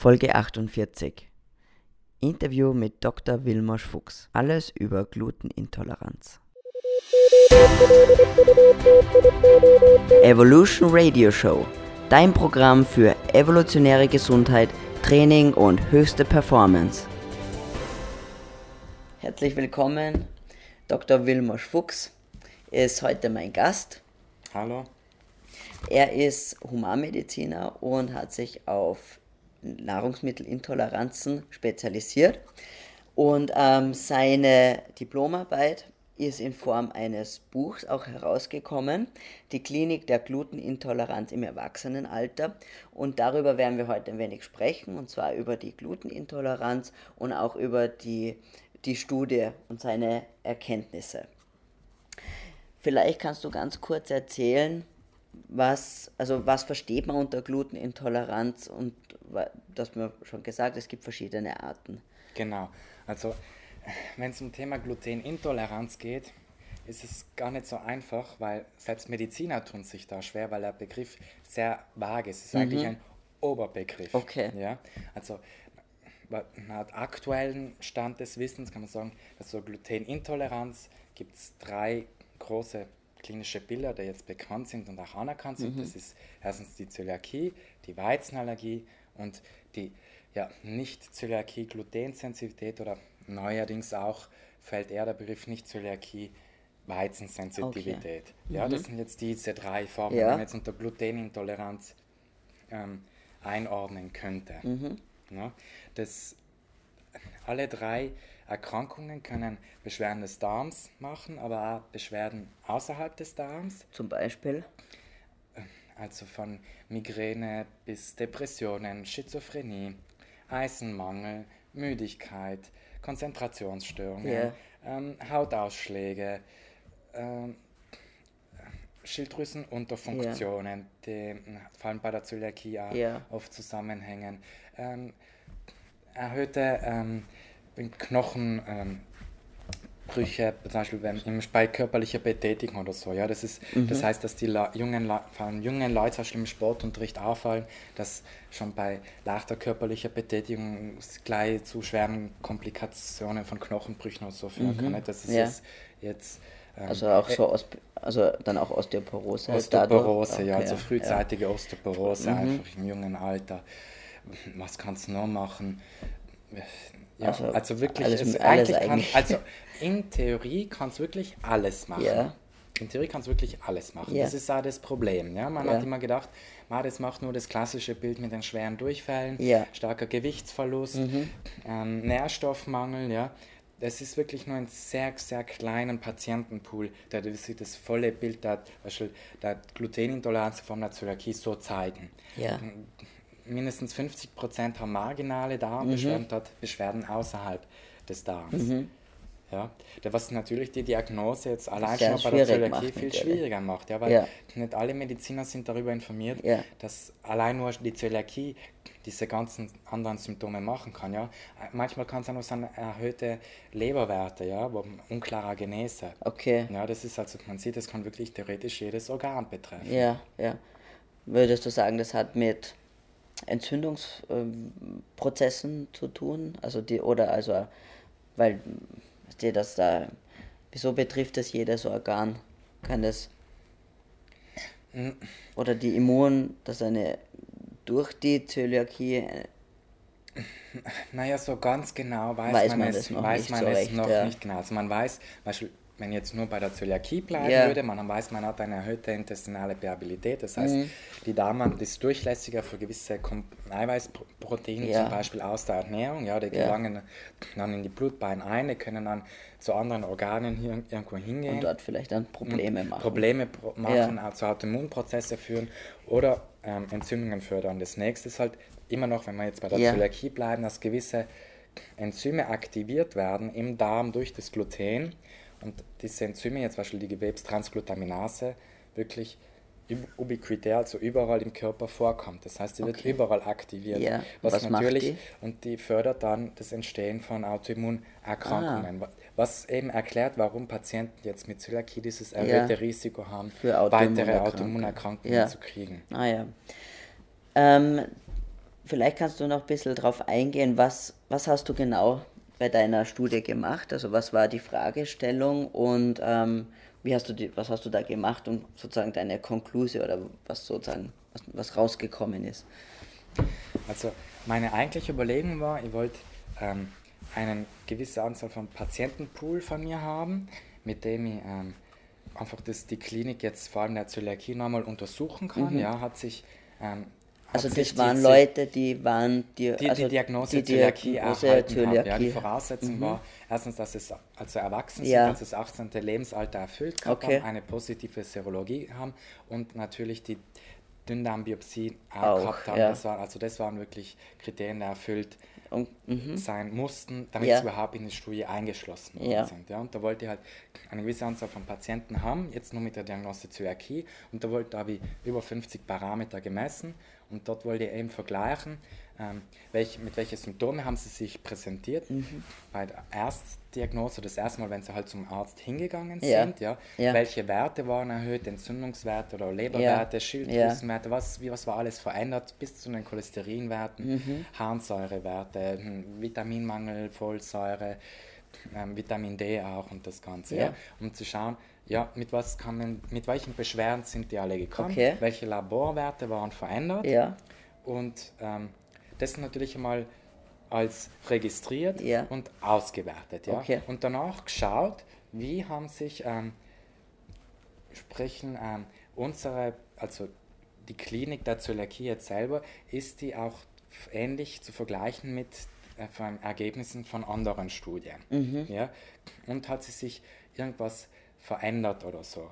Folge 48. Interview mit Dr. Wilmosch Fuchs. Alles über Glutenintoleranz. Evolution Radio Show. Dein Programm für evolutionäre Gesundheit, Training und höchste Performance. Herzlich willkommen, Dr. Wilmosch Fuchs ist heute mein Gast. Hallo. Er ist Humanmediziner und hat sich auf Nahrungsmittelintoleranzen spezialisiert. Und ähm, seine Diplomarbeit ist in Form eines Buchs auch herausgekommen, die Klinik der Glutenintoleranz im Erwachsenenalter. Und darüber werden wir heute ein wenig sprechen, und zwar über die Glutenintoleranz und auch über die, die Studie und seine Erkenntnisse. Vielleicht kannst du ganz kurz erzählen, was, also was versteht man unter Glutenintoleranz und das mir schon gesagt, es gibt verschiedene Arten. Genau, also wenn es um Thema Glutenintoleranz geht, ist es gar nicht so einfach, weil selbst Mediziner tun sich da schwer, weil der Begriff sehr vage ist. Es ist mhm. eigentlich ein Oberbegriff. Okay. Ja? Also nach aktuellen Stand des Wissens kann man sagen, dass so Glutenintoleranz gibt es drei große klinische Bilder, die jetzt bekannt sind und auch anerkannt sind. Mhm. Das ist erstens die Zöliakie, die Weizenallergie und die ja, Nicht-Zöliakie, Glutensensitivität oder neuerdings auch fällt eher der Begriff Nicht-Zöliakie, Weizensensitivität. Okay. Ja, mhm. das sind jetzt diese drei Formen, ja. die man jetzt unter Glutenintoleranz ähm, einordnen könnte. Mhm. Ja, das, alle drei Erkrankungen können Beschwerden des Darms machen, aber auch Beschwerden außerhalb des Darms. Zum Beispiel? Also von Migräne bis Depressionen, Schizophrenie, Eisenmangel, Müdigkeit, Konzentrationsstörungen, yeah. ähm, Hautausschläge, ähm, Schilddrüsenunterfunktionen, yeah. die vor allem bei der Zöliakie yeah. oft zusammenhängen, ähm, erhöhte ähm, Ähm, zum Beispiel wenn, bei körperlicher Betätigung oder so. Ja, das, ist, mhm. das heißt, dass die Le jungen, Le vor allem jungen Leute zum Beispiel im Sportunterricht auffallen, dass schon bei leichter körperlicher Betätigung gleich zu schweren Komplikationen von Knochenbrüchen und so führen mhm. kann. Das ist ja. jetzt ähm, also auch so Os also dann auch Osteoporose. Osteoporose, okay, ja, also frühzeitige ja. Osteoporose mhm. einfach im jungen Alter. Was kannst du noch machen? Ja, also, also wirklich, alles, es alles eigentlich kann, also in Theorie kann es wirklich alles machen. Ja. In Theorie kann es wirklich alles machen. Ja. Das ist auch das Problem. Ja? Man ja. hat immer gedacht, man, das macht nur das klassische Bild mit den schweren Durchfällen, starker Gewichtsverlust, mhm. ähm, Nährstoffmangel. Ja? Das ist wirklich nur ein sehr, sehr kleinen Patientenpool, der sich das volle Bild der, der Glutenintoleranz von der Zöliakie so zeigen. Mindestens 50 Prozent haben marginale Darmbeschwerden, mhm. dort Beschwerden außerhalb des Darms. Mhm. Ja, was natürlich die Diagnose jetzt allein schon bei der Zöliakie viel schwieriger macht, ja, weil ja. nicht alle Mediziner sind darüber informiert, ja. dass allein nur die Zöliakie diese ganzen anderen Symptome machen kann. Ja. Manchmal kann es auch noch sein, erhöhte Leberwerte, ja, unklarer Genese. Okay. Ja, das ist also, man sieht, das kann wirklich theoretisch jedes Organ betreffen. Ja, ja. Würdest du sagen, das hat mit Entzündungsprozessen zu tun? Also die, oder also, weil dir das da, wieso betrifft das jedes Organ? Kann das hm. oder die Immun, dass eine durch die Zöliakie äh, naja, so ganz genau weiß, weiß man, man, es, noch weiß nicht, man so es recht, noch ja. nicht genau. Also man weiß, Beispiel, wenn jetzt nur bei der Zöliakie bleiben ja. würde, man weiß, man hat eine erhöhte intestinale Perabilität, das heißt, mhm. die Darmwand ist durchlässiger für gewisse Eiweißproteine, ja. zum Beispiel aus der Ernährung, ja, die gelangen dann in die Blutbahn ein, die können dann zu anderen Organen hier irgendwo hingehen. Und dort vielleicht dann Probleme machen. Probleme pro machen, ja. zu Autoimmunprozesse führen oder ähm, Entzündungen fördern. Das nächste ist halt immer noch, wenn wir jetzt bei der Zöliakie bleiben, dass gewisse Enzyme aktiviert werden im Darm durch das Gluten und diese Enzyme, jetzt zum Beispiel die Gewebstransglutaminase, wirklich ubiquitär, also überall im Körper vorkommt. Das heißt, sie okay. wird überall aktiviert. Ja. Was, was natürlich, die? und die fördert dann das Entstehen von Autoimmunerkrankungen. Ah. Was eben erklärt, warum Patienten jetzt mit Zöliakie dieses erhöhte ja. Risiko haben, weitere Autoimmunerkrankungen ja. zu kriegen. Ah ja. Ähm, vielleicht kannst du noch ein bisschen drauf eingehen, was, was hast du genau bei deiner Studie gemacht? Also was war die Fragestellung und ähm, wie hast du die, was hast du da gemacht und sozusagen deine Konklusion oder was sozusagen was, was rausgekommen ist? Also meine eigentliche Überlegung war, ich wollte ähm, eine gewisse Anzahl von Patientenpool von mir haben, mit dem ich ähm, einfach das, die Klinik jetzt vor allem der Zöliakie nochmal untersuchen kann. Mhm. Ja, hat sich ähm, also das waren Leute, die waren die, die, also die Diagnose die Zöliakie Diagnose erhalten Zöliakie. haben. Ja, die Voraussetzung mhm. war erstens, dass es also erwachsen sind, ja. dass das 18. Lebenshalter erfüllt okay. haben, eine positive Serologie haben und natürlich die Dünndarmbiopsie auch, gehabt haben. Ja. Das war, also das waren wirklich Kriterien, erfüllt und, mhm. sein mussten, damit ja. sie überhaupt in die Studie eingeschlossen ja. sind. Ja. Und da wollte ich halt eine gewisse Anzahl von Patienten haben, jetzt nur mit der Diagnose Zöliakie. Und da wollte habe ich über 50 Parameter gemessen und dort wollte ich eben vergleichen, ähm, welch, mit welchen Symptomen haben sie sich präsentiert. Mhm. Bei der Erstdiagnose, das erste Mal, wenn sie halt zum Arzt hingegangen ja. sind, ja, ja. welche Werte waren erhöht, Entzündungswerte oder Leberwerte, ja. Schilddrüsenwerte, was, wie, was war alles verändert bis zu den Cholesterinwerten, mhm. Harnsäurewerte, hm, Vitaminmangel, Folsäure, ähm, Vitamin D auch und das Ganze, ja. um zu schauen, ja, mit was kann man, mit welchen Beschwerden sind die alle gekommen? Okay. Welche Laborwerte waren verändert? Und ähm, das natürlich einmal als registriert ja. und ausgewertet. Ja? Okay. Und danach geschaut, wie haben sich ähm, sprechen ähm, unsere, also die Klinik der Zöliakie jetzt selber, ist die auch ähnlich zu vergleichen mit äh, Ergebnissen von anderen Studien. Mhm. Ja? Und hat sie sich irgendwas verändert oder so.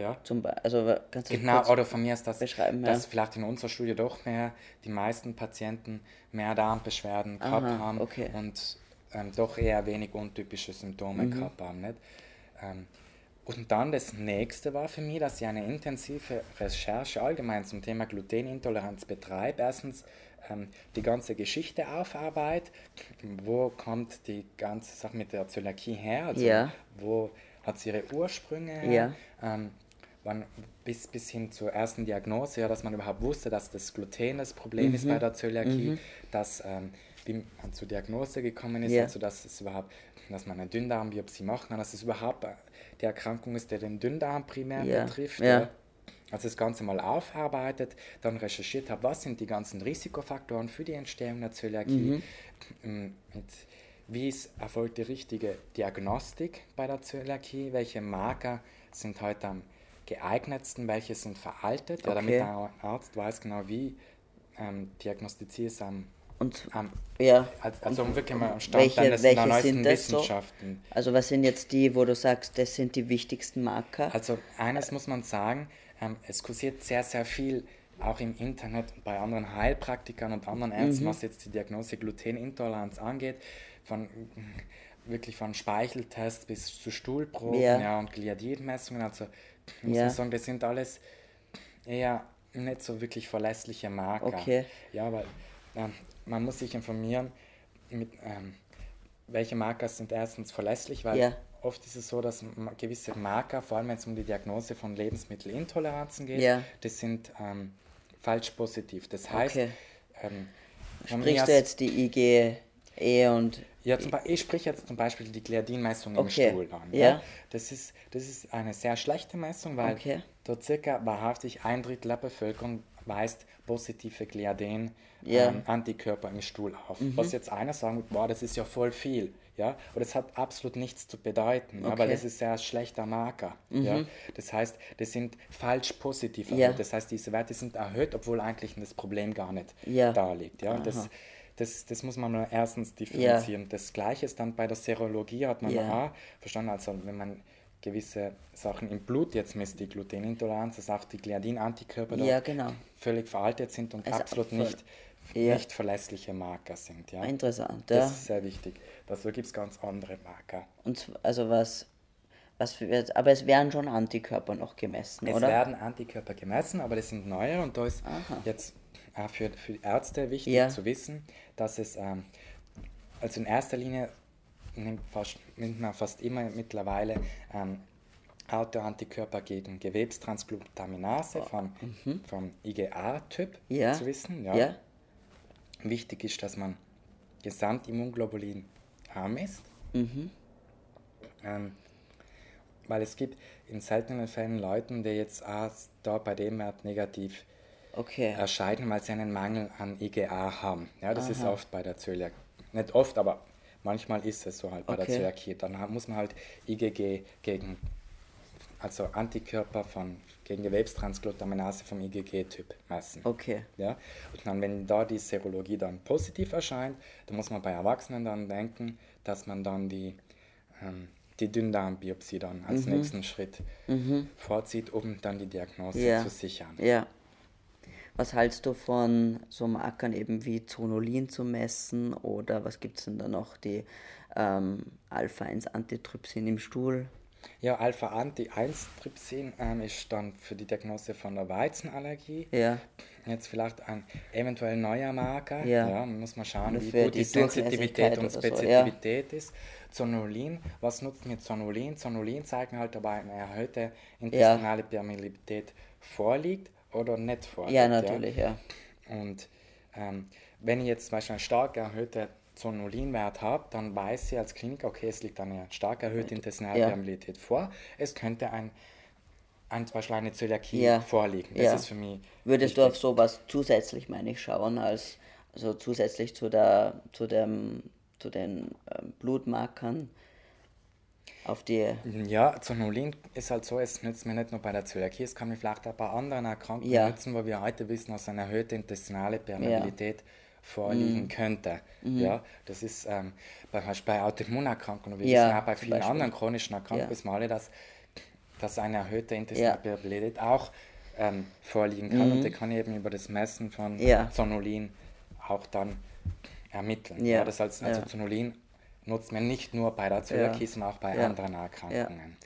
Ja? Zum also kannst du genau, oder von mir ist das, beschreiben, dass ja. vielleicht in unserer Studie doch mehr die meisten Patienten mehr Darmbeschwerden gehabt Aha, haben okay. und ähm, doch eher wenig untypische Symptome mhm. gehabt haben. Nicht? Ähm, und dann das nächste war für mich, dass ich eine intensive Recherche allgemein zum Thema Glutenintoleranz betreibe. Erstens ähm, die ganze Geschichte aufarbeite, wo kommt die ganze Sache mit der Zöliakie her, also ja. wo hat sie ihre Ursprünge, ja. ähm, wann, bis, bis hin zur ersten Diagnose, ja, dass man überhaupt wusste, dass das Gluten das Problem mhm. ist bei der Zöliakie, mhm. dass ähm, wie man zur Diagnose gekommen ist, ja. also dass es überhaupt, dass man eine Dünndarmbiopsie machen kann, dass es überhaupt die Erkrankung ist, die den Dünndarm primär ja. betrifft. Ja. Also das Ganze mal aufarbeitet, dann recherchiert habe, was sind die ganzen Risikofaktoren für die Entstehung der Zöliakie, mhm. mit wie ist, erfolgt die richtige Diagnostik bei der Zöliakie? Welche Marker sind heute am geeignetsten? Welche sind veraltet? Okay. Ja, damit der Arzt weiß genau, wie ähm, diagnostiziert es am und, um, ja. Also um wirklich mal am Stand welche, deines, welche neuesten Wissenschaften. So? Also was sind jetzt die, wo du sagst, das sind die wichtigsten Marker? Also eines muss man sagen, ähm, es kursiert sehr, sehr viel auch im Internet bei anderen Heilpraktikern und anderen Ärzten, mhm. was jetzt die Diagnose Glutenintoleranz angeht von wirklich von Speicheltests bis zu Stuhlproben ja. ja und Gliadidmessungen. Also muss ja. sagen, das sind alles eher nicht so wirklich verlässliche Marker. Okay. Ja, weil ähm, man muss sich informieren, mit, ähm, welche Marker sind erstens verlässlich, weil ja. oft ist es so, dass gewisse Marker, vor allem wenn es um die Diagnose von Lebensmittelintoleranzen geht, ja. das sind ähm, falsch positiv. Das heißt, okay. ähm, Sprichst du jetzt die IG E und. Ja, zum ich spreche jetzt zum Beispiel die Gliadinmessung okay. im Stuhl an. Ja. ja. Das, ist, das ist eine sehr schlechte Messung, weil okay. dort circa wahrhaftig ein Drittel der Bevölkerung weist positive Gliadin-Antikörper ja. ähm, im Stuhl auf. Mhm. Was jetzt einer sagen wird, wow, das ist ja voll viel. Ja, aber das hat absolut nichts zu bedeuten, okay. weil das ist sehr schlechter Marker. Mhm. Ja. Das heißt, das sind falsch positiv erhöht. Ja. Das heißt, diese Werte sind erhöht, obwohl eigentlich das Problem gar nicht ja. da liegt. Ja. das, das, das muss man erstens differenzieren. Ja. Das Gleiche ist dann bei der Serologie, hat man ja. auch verstanden, also wenn man gewisse Sachen im Blut jetzt misst, die Glutenintoleranz, dass auch die Gliadin-Antikörper ja, genau. völlig veraltet sind und also absolut nicht, ja. nicht verlässliche Marker sind. Ja? Interessant, ja. Das ist sehr wichtig. Dazu gibt es ganz andere Marker. Und also was, was für, aber es werden schon Antikörper noch gemessen, es oder? Es werden Antikörper gemessen, aber das sind neue und da ist Aha. jetzt auch für, für Ärzte wichtig ja. zu wissen, dass es, ähm, also in erster Linie nimmt, fast, nimmt man fast immer mittlerweile ähm, Autoantikörper gegen Gewebstransglutaminase oh. vom, mhm. vom IgA-Typ ja. zu wissen. Ja. ja. wichtig ist, dass man Gesamtimmunglobulin arm ist. Mhm. Ähm, weil es gibt in seltenen Fällen Leute, die jetzt auch da bei dem Wert negativ Okay. erscheinen, weil sie einen Mangel an IgA haben. Ja, das ist Aha. oft bei der Zöliakie. Nicht oft, aber manchmal ist es so halt bei der Okay. Zöliakie. Dann muss man halt IgG gegen, also Antikörper von, gegen Gewebstransglutaminase vom IgG-Typ messen. Okay. Ja? Und dann, wenn da die Serologie dann positiv erscheint, dann muss man bei Erwachsenen dann denken, dass man dann die, ähm, die Dünndarmbiopsie dann als Mhm. nächsten Schritt vorzieht, um dann die Diagnose Ja. zu sichern. Ja. Was hältst du von so Markern eben wie Zonulin zu messen oder was gibt es denn da noch, die ähm, Alpha-1-Antitrypsin im Stuhl? Ja, Alpha-Anti-1-Trypsin ähm, ist dann für die Diagnose von der Weizenallergie. Ja, Jetzt vielleicht ein eventuell neuer Marker. Ja. muss man schauen, Oder wie gut die die Sensitivität und oder so, ja. Spezifität ist. Zonulin, was nutzt mir Zonulin? Zonulin zeigt mir halt, ob eine erhöhte intestinale Permeabilität vorliegt oder nicht vorliegt. ja, natürlich, ja. Und ähm, wenn ich jetzt zum Beispiel einen stark erhöhten Zonulinwert habe, dann weiß ich als Kliniker, okay, es liegt eine stark erhöhte intestinale Ja. Vor. Es könnte ein, ein, zum Beispiel eine Zöliakie Ja. vorliegen. Das Ja. ist für mich Würdest du wichtig. auf sowas zusätzlich, meine ich, schauen, als also zusätzlich zu der zu dem zu den ähm, Blutmarkern auf die Ja, Zonulin ist halt so, es nützt mir nicht nur bei der Zöliakie, es kann mir vielleicht auch bei anderen Erkrankungen Ja. nützen, wo wir heute wissen, dass eine erhöhte intestinale Permeabilität Mhm. vorliegen könnte. Ja, das ist ähm, bei, bei Autoimmunerkrankungen, wir Ja, wissen auch bei vielen Beispiel. anderen chronischen Erkrankungen, Ja. alle, dass, dass eine erhöhte intestinale Ja. Permeabilität auch ähm, vorliegen kann und die kann ich eben über das Messen von Mhm. Ja. Zonulin auch dann ermitteln. Ja. das heißt, also Ja. Zonulin nutzt man nicht nur bei der Zöliakie, sondern auch bei Ja. anderen Erkrankungen.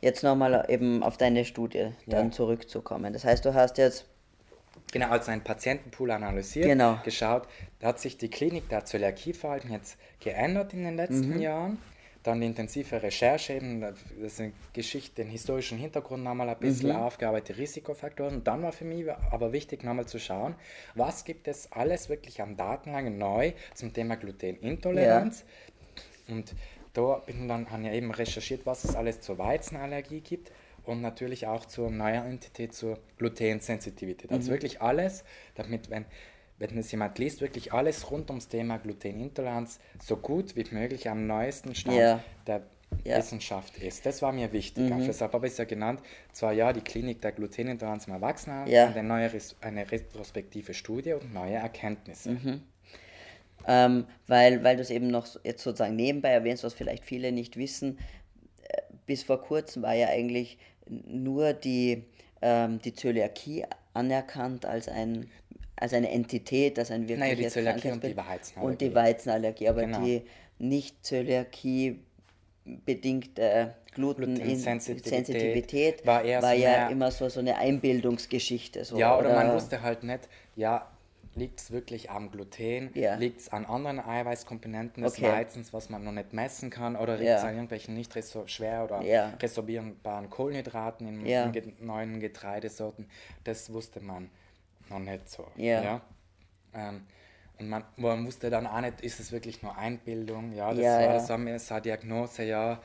Jetzt nochmal eben auf deine Studie dann Ja. zurückzukommen. Das heißt, du hast jetzt Genau, also einen Patientenpool analysiert, Genau. geschaut, da hat sich die Klinik der Zöliakieverhalten jetzt geändert in den Mhm. letzten Jahren. Dann die intensive Recherche, eben, das ist Geschichte, den historischen Hintergrund nochmal ein bisschen Mhm. aufgearbeitet, Risikofaktoren. Und dann war für mich aber wichtig, nochmal zu schauen, was gibt es alles wirklich an Datenlage neu zum Thema Glutenintoleranz. Und da bin dann, habe ich eben recherchiert, was es alles zur Weizenallergie gibt und natürlich auch zur neuen Entität zur Glutensensitivität. Mhm. Also wirklich alles, damit, wenn, wenn es jemand liest, wirklich alles rund ums Thema Glutenintoleranz so gut wie möglich am neuesten Stand Ja. der. Mhm. Wissenschaft ist. Das war mir wichtig. Auch Deshalb habe ich es ja genannt, zwar ja die Klinik der Glutenintoleranz im Erwachsenen, Ja. eine neue eine retrospektive Studie und neue Erkenntnisse. Mhm. Ähm, weil, weil du es eben noch jetzt sozusagen nebenbei erwähnst, was vielleicht viele nicht wissen, äh, bis vor kurzem war ja eigentlich nur die, ähm, die Zöliakie anerkannt als, ein, als eine Entität, als ein Naja, die wirkliches Zöliakie und die. Weizenallergie. Und die Weizenallergie, aber Genau. die Nicht-Zöliakie bedingte Glutensensitivität Glutensensitivität war war, ja mehr- immer so, so eine Einbildungsgeschichte. So, Ja, oder, man wusste halt nicht, ja, liegt es wirklich am Gluten, Ja. liegt es an anderen Eiweißkomponenten des Okay. Weizens, was man noch nicht messen kann, oder liegt es an irgendwelchen nicht schwer oder Ja. resorbierbaren Kohlenhydraten in, in ge neuen Getreidesorten. Das wusste man noch nicht so. Ja. Ähm, und man, man wusste dann auch nicht, ist es wirklich nur Einbildung? Ja, das war ja. so eine Diagnose, ja,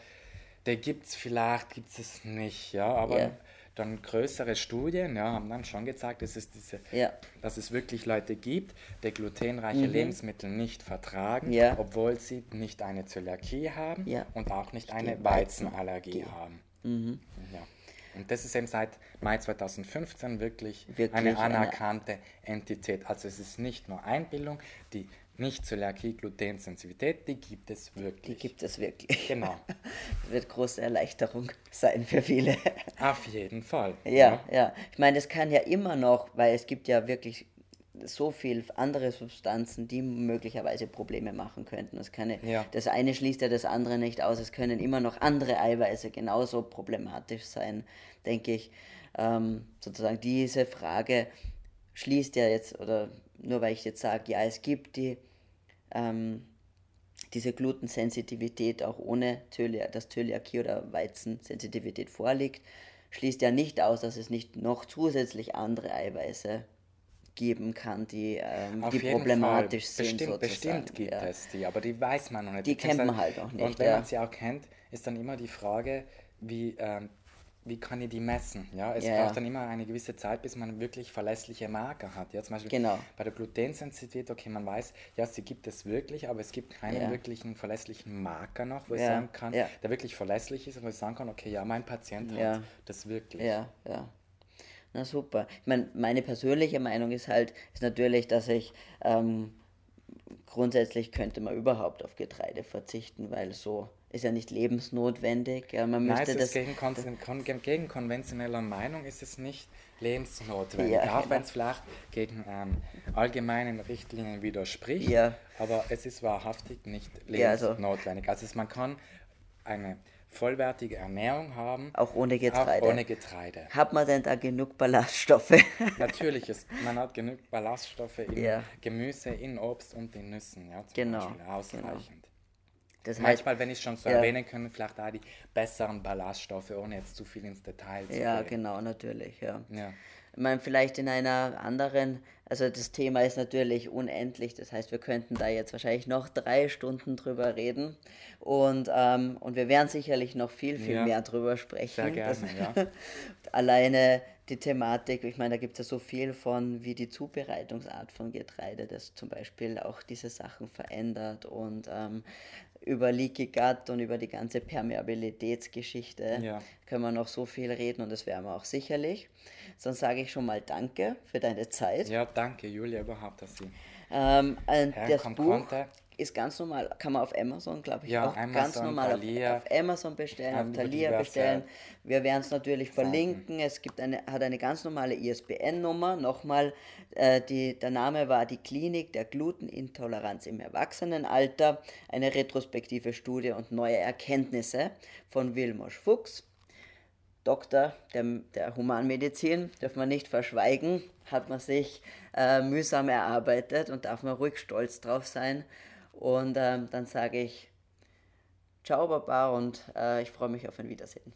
der gibt es vielleicht, gibt es nicht, ja, aber. Dann größere Studien ja, haben dann schon gezeigt, dass es, diese, Ja. dass es wirklich Leute gibt, die glutenreiche Lebensmittel nicht vertragen, Mhm. Ja. obwohl sie nicht eine Zöliakie haben und auch nicht eine Weizenallergie. Mhm. haben. Ja. Und das ist eben seit Mai 2015 wirklich, Wirklich eine eine- anerkannte Entität. Also es ist nicht nur Einbildung, die nicht-Zöliakie, Glutensensitivität, die gibt es Die wirklich. gibt es wirklich. Genau, Das wird große Erleichterung sein für viele. auf jeden Fall. Ja, ja. Ich meine, das kann ja immer noch, weil es gibt ja wirklich so viel andere Substanzen, die möglicherweise Probleme machen könnten. Das, kann, ja- Ja. das eine schließt ja das andere nicht aus. Es können immer noch andere Eiweiße genauso problematisch sein, denke ich. Ähm, sozusagen diese Frage schließt ja jetzt, oder nur weil ich jetzt sage, ja, es gibt die, ähm, diese Glutensensitivität auch ohne Zölia dass Zöliakie oder Weizensensitivität vorliegt, schließt ja nicht aus, dass es nicht noch zusätzlich andere Eiweiße geben kann, die, ähm, die problematisch Fall. sind. Bestimmt, sozusagen. bestimmt gibt ja. es die, aber die weiß man noch nicht. Die kennst kennt man halt noch nicht, Und wenn ja. man sie auch kennt, ist dann immer die Frage, wie, ähm, wie kann ich die messen? Ja, es Ja, braucht dann immer eine gewisse Zeit, bis man wirklich verlässliche Marker hat. Ja, zum Beispiel Genau. bei der Glutensensitivität, okay, man weiß, ja, sie gibt es wirklich, aber es gibt keinen Ja. wirklichen verlässlichen Marker noch, wo ich sagen kann, der wirklich verlässlich ist und wo ich sagen kann, okay, ja, mein Patient hat das wirklich. Ja, ja. Na super. Ich meine, meine persönliche Meinung ist halt, ist natürlich, dass ich ähm, grundsätzlich könnte man überhaupt auf Getreide verzichten, weil so ist ja nicht lebensnotwendig. Ja, man Nein, es das. gegen, kon- gegen konventioneller Meinung ist es nicht lebensnotwendig, Ja, auch genau. wenn es vielleicht gegen ähm, allgemeinen Richtlinien widerspricht, Ja. aber es ist wahrhaftig nicht Ja, also- lebensnotwendig. Also, man kann eine vollwertige Ernährung haben, Auch ohne Getreide. auch ohne Getreide. Hat man denn da genug Ballaststoffe? Natürlich, ist, man hat genug Ballaststoffe in. Gemüse, in Obst und in Nüssen, ja, zum Genau, Beispiel, ausreichend. Das heißt, Manchmal, wenn ich schon so Ja. erwähnen können, vielleicht auch die besseren Ballaststoffe, ohne jetzt zu viel ins Detail zu ja, gehen. genau, natürlich, ja. Ja. Ich meine, vielleicht in einer anderen, also das Thema ist natürlich unendlich, das heißt, wir könnten da jetzt wahrscheinlich noch drei Stunden drüber reden und, ähm, und wir werden sicherlich noch viel, viel Ja, mehr drüber sprechen. sehr gerne, ja. Alleine die Thematik, ich meine, da gibt es ja so viel von, wie die Zubereitungsart von Getreide, das zum Beispiel auch diese Sachen verändert und ähm, über Leaky Gut und über die ganze Permeabilitätsgeschichte Ja. können wir noch so viel reden und das werden wir auch sicherlich. Sonst sage ich schon mal Danke für deine Zeit. ja, danke Julia überhaupt, dass Sie Ähm, äh, das Buch konnte. Ist ganz normal, kann man auf Amazon, glaube ich, Ja, auch ganz Amazon, normal auf, Thalia, auf Amazon bestellen, auf Thalia bestellen. Wir werden es natürlich verlinken. Es gibt eine, hat eine ganz normale ISBN-Nummer. Nochmal, äh, die, der Name war die Klinik der Glutenintoleranz im Erwachsenenalter, eine retrospektive Studie und neue Erkenntnisse von Wilmos Fuchs. Doktor der, der Humanmedizin, dürfen wir nicht verschweigen, hat man sich äh, mühsam erarbeitet und darf man ruhig stolz drauf sein. Und ähm, dann sage ich Ciao, Baba, und äh, ich freue mich auf ein Wiedersehen.